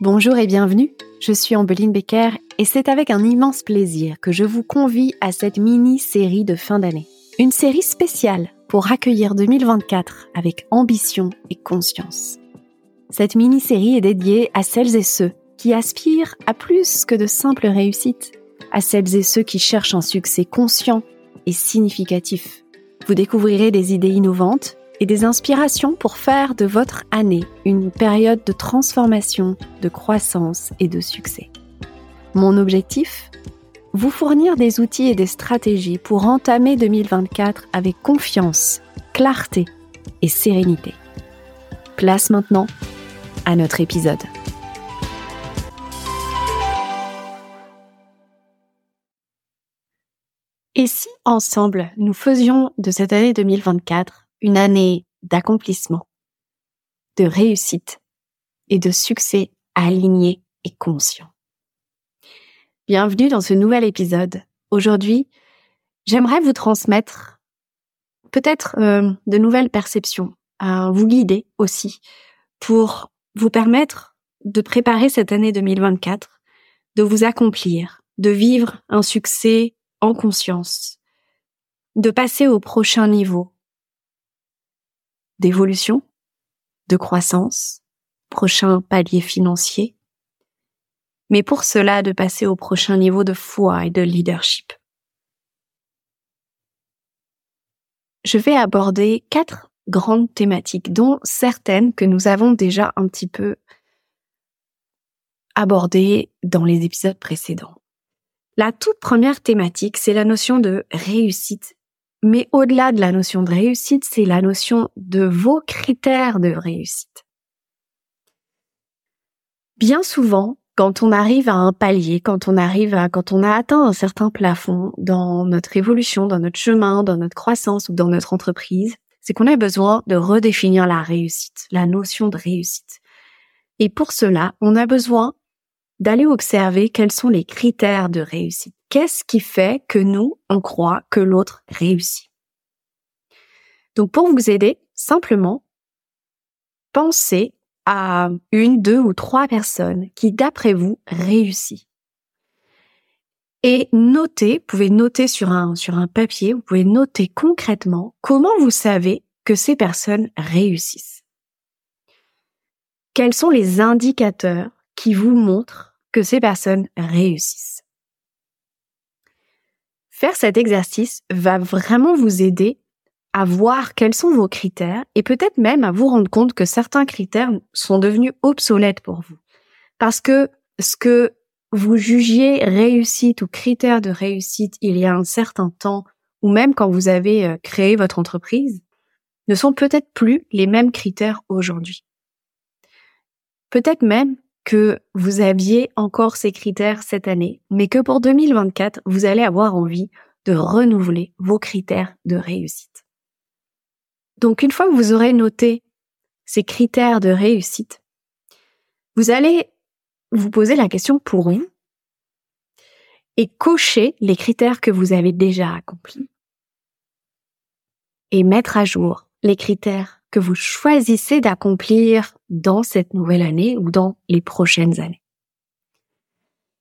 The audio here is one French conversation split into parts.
Bonjour et bienvenue, je suis Ambeline Becker et c'est avec un immense plaisir que je vous convie à cette mini-série de fin d'année. Une série spéciale pour accueillir 2024 avec ambition et conscience. Cette mini-série est dédiée à celles et ceux qui aspirent à plus que de simples réussites, à celles et ceux qui cherchent un succès conscient et significatif. Vous découvrirez des idées innovantes et des inspirations pour faire de votre année une période de transformation, de croissance et de succès. Mon objectif? Vous fournir des outils et des stratégies pour entamer 2024 avec confiance, clarté et sérénité. Place maintenant à notre épisode. Et si ensemble nous faisions de cette année 2024 une année d'accomplissement, de réussite et de succès aligné et conscient. Bienvenue dans ce nouvel épisode. Aujourd'hui, j'aimerais vous transmettre peut-être euh, de nouvelles perceptions, à vous guider aussi pour vous permettre de préparer cette année 2024, de vous accomplir, de vivre un succès en conscience, de passer au prochain niveau, d'évolution, de croissance, prochain palier financier, mais pour cela de passer au prochain niveau de foi et de leadership. Je vais aborder quatre grandes thématiques, dont certaines que nous avons déjà un petit peu abordées dans les épisodes précédents. La toute première thématique, c'est la notion de réussite mais au-delà de la notion de réussite, c'est la notion de vos critères de réussite. Bien souvent, quand on arrive à un palier, quand on arrive à, quand on a atteint un certain plafond dans notre évolution, dans notre chemin, dans notre croissance ou dans notre entreprise, c'est qu'on a besoin de redéfinir la réussite, la notion de réussite. Et pour cela, on a besoin d'aller observer quels sont les critères de réussite. Qu'est-ce qui fait que nous, on croit que l'autre réussit? Donc pour vous aider, simplement, pensez à une, deux ou trois personnes qui, d'après vous, réussissent. Et notez, vous pouvez noter sur un, sur un papier, vous pouvez noter concrètement comment vous savez que ces personnes réussissent. Quels sont les indicateurs qui vous montrent que ces personnes réussissent? Faire cet exercice va vraiment vous aider à voir quels sont vos critères et peut-être même à vous rendre compte que certains critères sont devenus obsolètes pour vous. Parce que ce que vous jugiez réussite ou critère de réussite il y a un certain temps, ou même quand vous avez euh, créé votre entreprise, ne sont peut-être plus les mêmes critères aujourd'hui. Peut-être même que vous aviez encore ces critères cette année, mais que pour 2024, vous allez avoir envie de renouveler vos critères de réussite. Donc une fois que vous aurez noté ces critères de réussite, vous allez vous poser la question pour vous et cocher les critères que vous avez déjà accomplis et mettre à jour les critères que vous choisissez d'accomplir dans cette nouvelle année ou dans les prochaines années.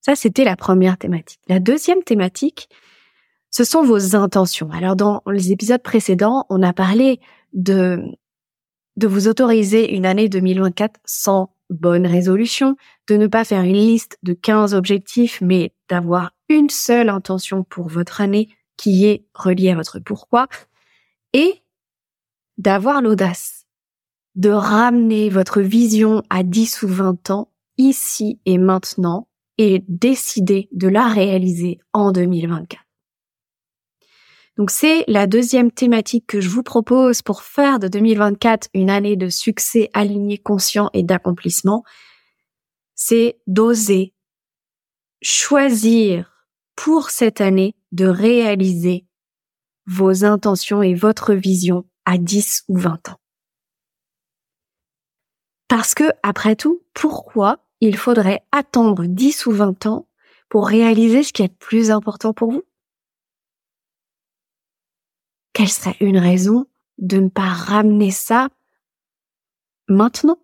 Ça, c'était la première thématique. La deuxième thématique, ce sont vos intentions. Alors, dans les épisodes précédents, on a parlé de, de vous autoriser une année 2024 sans bonne résolution, de ne pas faire une liste de 15 objectifs, mais d'avoir une seule intention pour votre année qui est reliée à votre pourquoi. Et d'avoir l'audace de ramener votre vision à 10 ou 20 ans, ici et maintenant, et décider de la réaliser en 2024. Donc c'est la deuxième thématique que je vous propose pour faire de 2024 une année de succès aligné, conscient et d'accomplissement. C'est d'oser choisir pour cette année de réaliser vos intentions et votre vision à 10 ou 20 ans. Parce que, après tout, pourquoi il faudrait attendre 10 ou 20 ans pour réaliser ce qui est le plus important pour vous? Quelle serait une raison de ne pas ramener ça maintenant?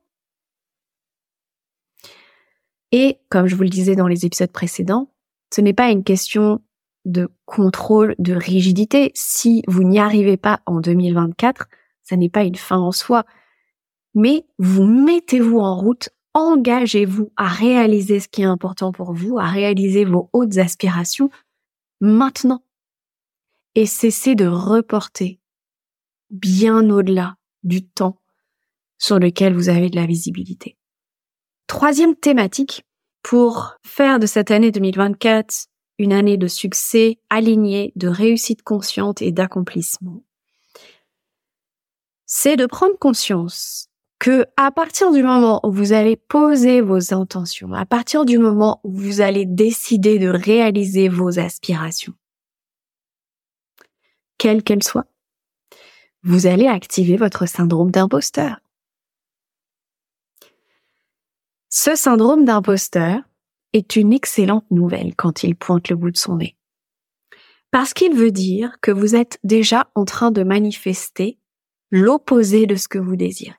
Et comme je vous le disais dans les épisodes précédents, ce n'est pas une question de contrôle, de rigidité. Si vous n'y arrivez pas en 2024, ça n'est pas une fin en soi. Mais vous mettez-vous en route, engagez-vous à réaliser ce qui est important pour vous, à réaliser vos hautes aspirations maintenant. Et cessez de reporter bien au-delà du temps sur lequel vous avez de la visibilité. Troisième thématique, pour faire de cette année 2024 une année de succès alignée, de réussite consciente et d'accomplissement, c'est de prendre conscience que à partir du moment où vous allez poser vos intentions, à partir du moment où vous allez décider de réaliser vos aspirations, quelles qu'elles soient, vous allez activer votre syndrome d'imposteur. Ce syndrome d'imposteur est une excellente nouvelle quand il pointe le bout de son nez. Parce qu'il veut dire que vous êtes déjà en train de manifester l'opposé de ce que vous désirez.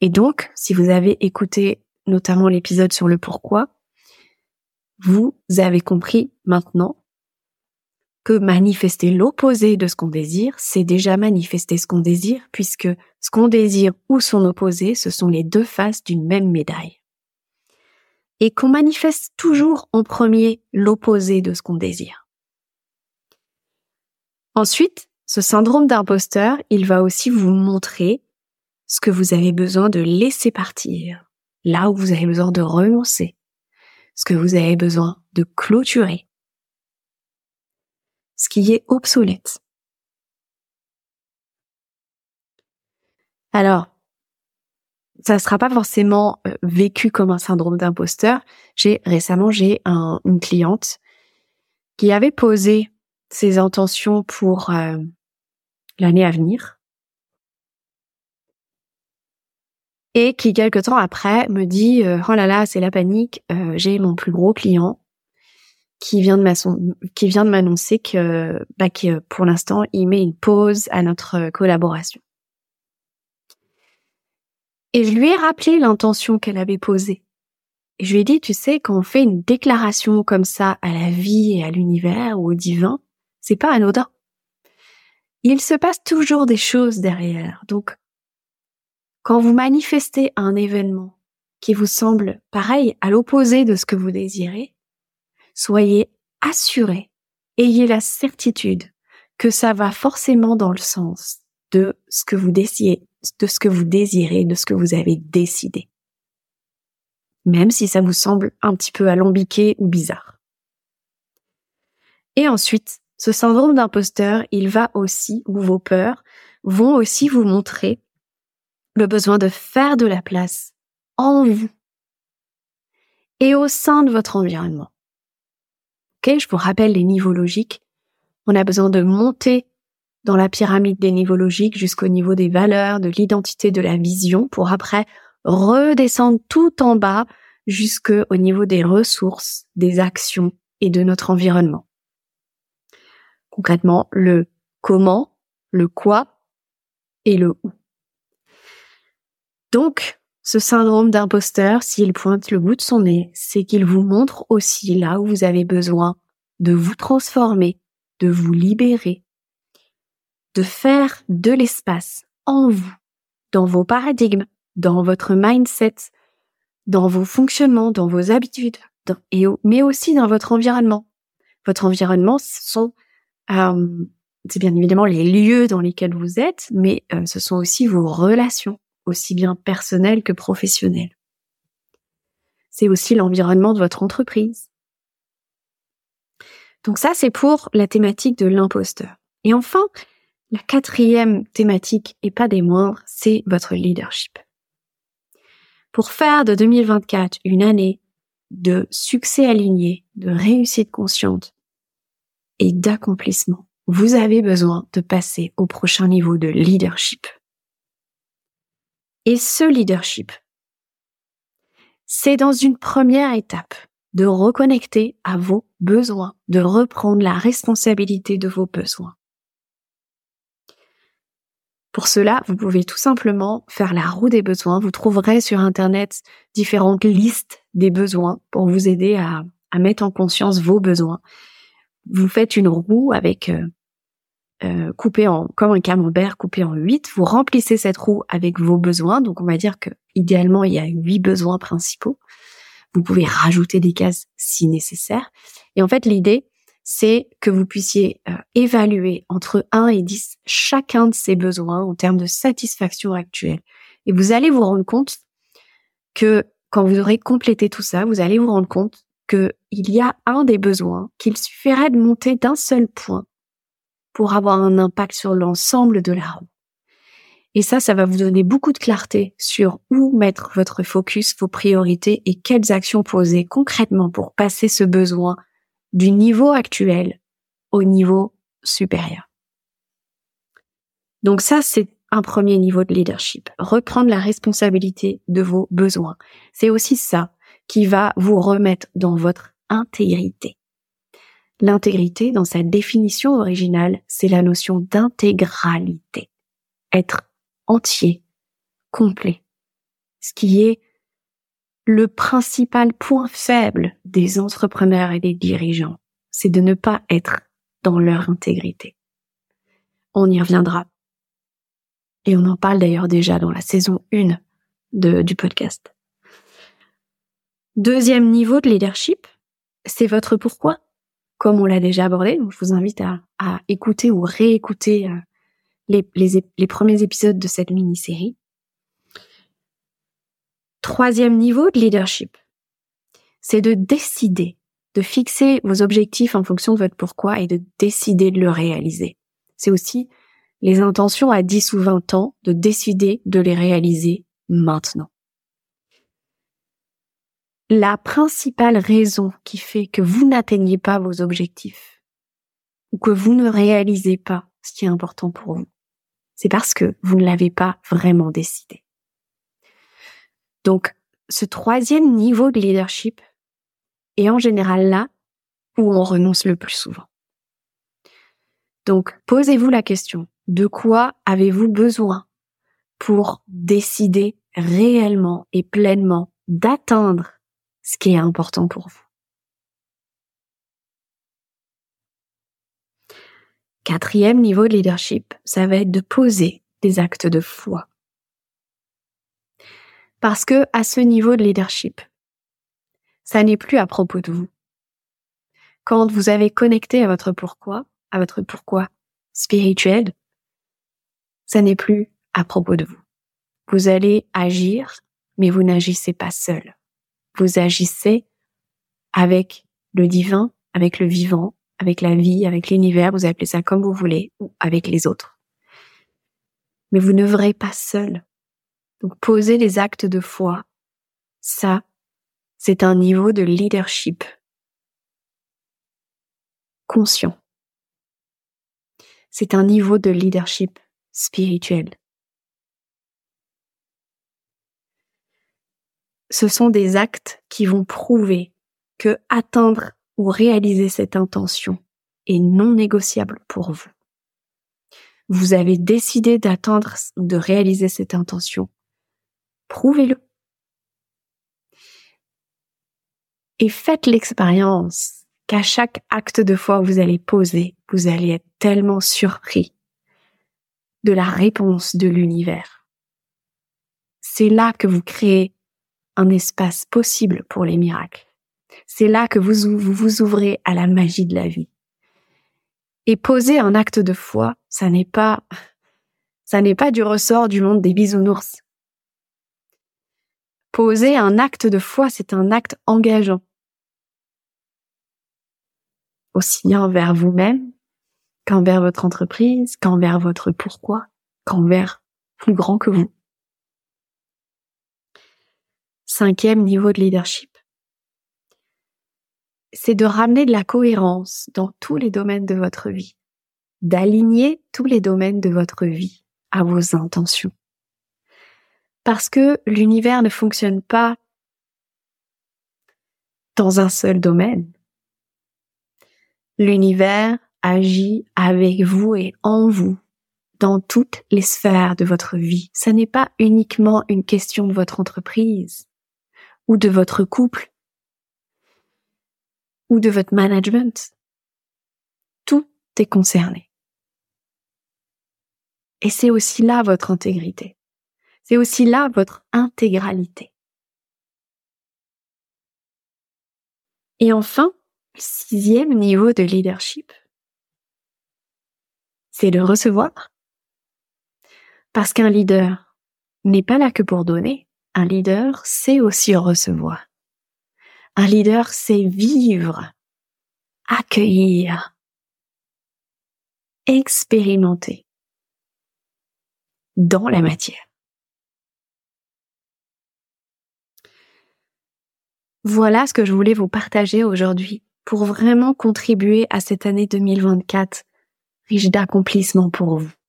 Et donc, si vous avez écouté notamment l'épisode sur le pourquoi, vous avez compris maintenant que manifester l'opposé de ce qu'on désire, c'est déjà manifester ce qu'on désire, puisque ce qu'on désire ou son opposé, ce sont les deux faces d'une même médaille. Et qu'on manifeste toujours en premier l'opposé de ce qu'on désire. Ensuite, ce syndrome d'imposteur, il va aussi vous montrer ce que vous avez besoin de laisser partir, là où vous avez besoin de renoncer, ce que vous avez besoin de clôturer, ce qui est obsolète. Alors, ça ne sera pas forcément euh, vécu comme un syndrome d'imposteur. J'ai récemment j'ai une cliente qui avait posé ses intentions pour euh, l'année à venir et qui quelque temps après me dit euh, oh là là c'est la panique j'ai mon plus gros client qui vient de qui vient de m'annoncer que, bah, que pour l'instant il met une pause à notre collaboration. Et je lui ai rappelé l'intention qu'elle avait posée. Je lui ai dit, tu sais, quand on fait une déclaration comme ça à la vie et à l'univers ou au divin, c'est pas anodin. Il se passe toujours des choses derrière. Donc, quand vous manifestez un événement qui vous semble pareil à l'opposé de ce que vous désirez, soyez assurés, ayez la certitude que ça va forcément dans le sens de ce que vous désirez, de ce que vous désirez, de ce que vous avez décidé. Même si ça vous semble un petit peu alambiqué ou bizarre. Et ensuite, ce syndrome d'imposteur, il va aussi, ou vos peurs, vont aussi vous montrer le besoin de faire de la place en vous et au sein de votre environnement. Ok, je vous rappelle les niveaux logiques. On a besoin de monter dans la pyramide des niveaux logiques jusqu'au niveau des valeurs, de l'identité, de la vision, pour après redescendre tout en bas jusqu'au niveau des ressources, des actions et de notre environnement. Concrètement, le comment, le quoi et le où. Donc, ce syndrome d'imposteur, s'il pointe le bout de son nez, c'est qu'il vous montre aussi là où vous avez besoin de vous transformer, de vous libérer, de faire de l'espace en vous, dans vos paradigmes, dans votre mindset, dans vos fonctionnements, dans vos habitudes, mais aussi dans votre environnement. Votre environnement, ce sont, euh, c'est bien évidemment les lieux dans lesquels vous êtes, mais euh, ce sont aussi vos relations aussi bien personnel que professionnel. C'est aussi l'environnement de votre entreprise. Donc ça, c'est pour la thématique de l'imposteur. Et enfin, la quatrième thématique, et pas des moindres, c'est votre leadership. Pour faire de 2024 une année de succès aligné, de réussite consciente et d'accomplissement, vous avez besoin de passer au prochain niveau de leadership. Et ce leadership, c'est dans une première étape de reconnecter à vos besoins, de reprendre la responsabilité de vos besoins. Pour cela, vous pouvez tout simplement faire la roue des besoins. Vous trouverez sur Internet différentes listes des besoins pour vous aider à, mettre en conscience vos besoins. Vous faites une roue avec euh, coupé en comme un camembert coupé en huit. Vous remplissez cette roue avec vos besoins. Donc on va dire que idéalement il y a huit besoins principaux. Vous pouvez rajouter des cases si nécessaire. Et en fait l'idée c'est que vous puissiez euh, évaluer entre 1 et 10 chacun de ces besoins en termes de satisfaction actuelle. Et vous allez vous rendre compte que quand vous aurez complété tout ça, vous allez vous rendre compte qu'il y a un des besoins qu'il suffirait de monter d'un seul point pour avoir un impact sur l'ensemble de la roue. Et ça, ça va vous donner beaucoup de clarté sur où mettre votre focus, vos priorités et quelles actions poser concrètement pour passer ce besoin du niveau actuel au niveau supérieur. Donc ça, c'est un premier niveau de leadership. Reprendre la responsabilité de vos besoins. C'est aussi ça qui va vous remettre dans votre intégrité. L'intégrité, dans sa définition originale, c'est la notion d'intégralité. Être entier, complet. Ce qui est le principal point faible des entrepreneurs et des dirigeants, c'est de ne pas être dans leur intégrité. On y reviendra. Et on en parle d'ailleurs déjà dans la saison 1 de, du podcast. Deuxième niveau de leadership, c'est votre pourquoi? Comme on l'a déjà abordé, je vous invite à, écouter ou réécouter euh, les, les premiers épisodes de cette mini-série. Troisième niveau de leadership, c'est de décider, de fixer vos objectifs en fonction de votre pourquoi et de décider de le réaliser. C'est aussi les intentions à 10 ou 20 ans, de décider de les réaliser maintenant. La principale raison qui fait que vous n'atteignez pas vos objectifs ou que vous ne réalisez pas ce qui est important pour vous, c'est parce que vous ne l'avez pas vraiment décidé. Donc, ce troisième niveau de leadership est en général là où on renonce le plus souvent. Donc, posez-vous la question, de quoi avez-vous besoin pour décider réellement et pleinement d'atteindre ce qui est important pour vous Quatrième niveau de leadership, ça va être de poser des actes de foi. Parce que à ce niveau de leadership, ça n'est plus à propos de vous. Quand vous avez connecté à votre pourquoi, à votre pourquoi spirituel, ça n'est plus à propos de vous. Vous allez agir, mais vous n'agissez pas seul. Vous agissez avec le divin, avec le vivant, avec la vie, avec l'univers, vous appelez ça comme vous voulez, ou avec les autres. Mais vous ne verrez pas seul. Donc poser les actes de foi, ça, c'est un niveau de leadership conscient. C'est un niveau de leadership spirituel. Ce sont des actes qui vont prouver que atteindre ou réaliser cette intention est non négociable pour vous. Vous avez décidé d'atteindre ou de réaliser cette intention Prouvez-le. Et faites l'expérience qu'à chaque acte de foi que vous allez poser, vous allez être tellement surpris de la réponse de l'univers. C'est là que vous créez un espace possible pour les miracles. C'est là que vous vous ouvrez à la magie de la vie. Et poser un acte de foi, ça n'est pas, ça n'est pas du ressort du monde des bisounours. Poser un acte de foi, c'est un acte engageant. Aussi bien envers vous-même, qu'envers votre entreprise, qu'envers votre pourquoi, qu'envers plus grand que vous. Cinquième niveau de leadership, c'est de ramener de la cohérence dans tous les domaines de votre vie, d'aligner tous les domaines de votre vie à vos intentions. Parce que l'univers ne fonctionne pas dans un seul domaine. L'univers agit avec vous et en vous dans toutes les sphères de votre vie. Ça n'est pas uniquement une question de votre entreprise ou de votre couple ou de votre management. Tout est concerné. Et c'est aussi là votre intégrité. C'est aussi là votre intégralité. Et enfin, sixième niveau de leadership, c'est de recevoir. Parce qu'un leader n'est pas là que pour donner. Un leader sait aussi recevoir. Un leader sait vivre, accueillir, expérimenter dans la matière. Voilà ce que je voulais vous partager aujourd'hui pour vraiment contribuer à cette année 2024 riche d'accomplissements pour vous.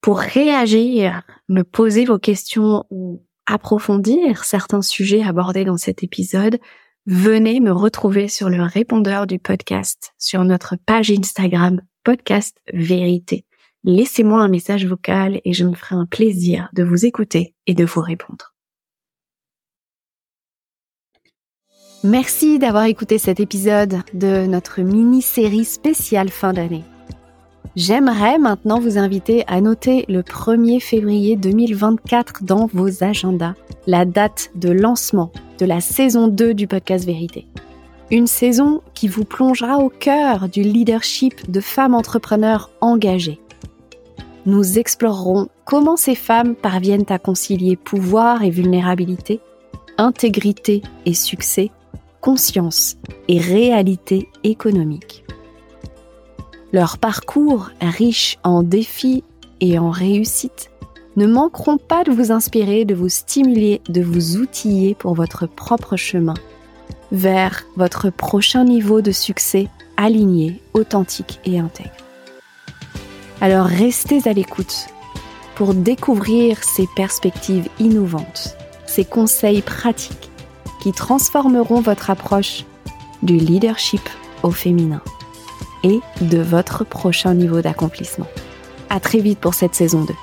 Pour réagir, me poser vos questions ou approfondir certains sujets abordés dans cet épisode, venez me retrouver sur le répondeur du podcast sur notre page Instagram podcast vérité. Laissez-moi un message vocal et je me ferai un plaisir de vous écouter et de vous répondre. Merci d'avoir écouté cet épisode de notre mini-série spéciale fin d'année. J'aimerais maintenant vous inviter à noter le 1er février 2024 dans vos agendas, la date de lancement de la saison 2 du podcast Vérité. Une saison qui vous plongera au cœur du leadership de femmes entrepreneurs engagées. Nous explorerons comment ces femmes parviennent à concilier pouvoir et vulnérabilité, intégrité et succès, conscience et réalité économique. Leur parcours, riche en défis et en réussites, ne manqueront pas de vous inspirer, de vous stimuler, de vous outiller pour votre propre chemin vers votre prochain niveau de succès aligné, authentique et intègre. Alors restez à l'écoute pour découvrir ces perspectives innovantes, ces conseils pratiques qui transformeront votre approche du leadership au féminin et de votre prochain niveau d'accomplissement. À très vite pour cette saison 2.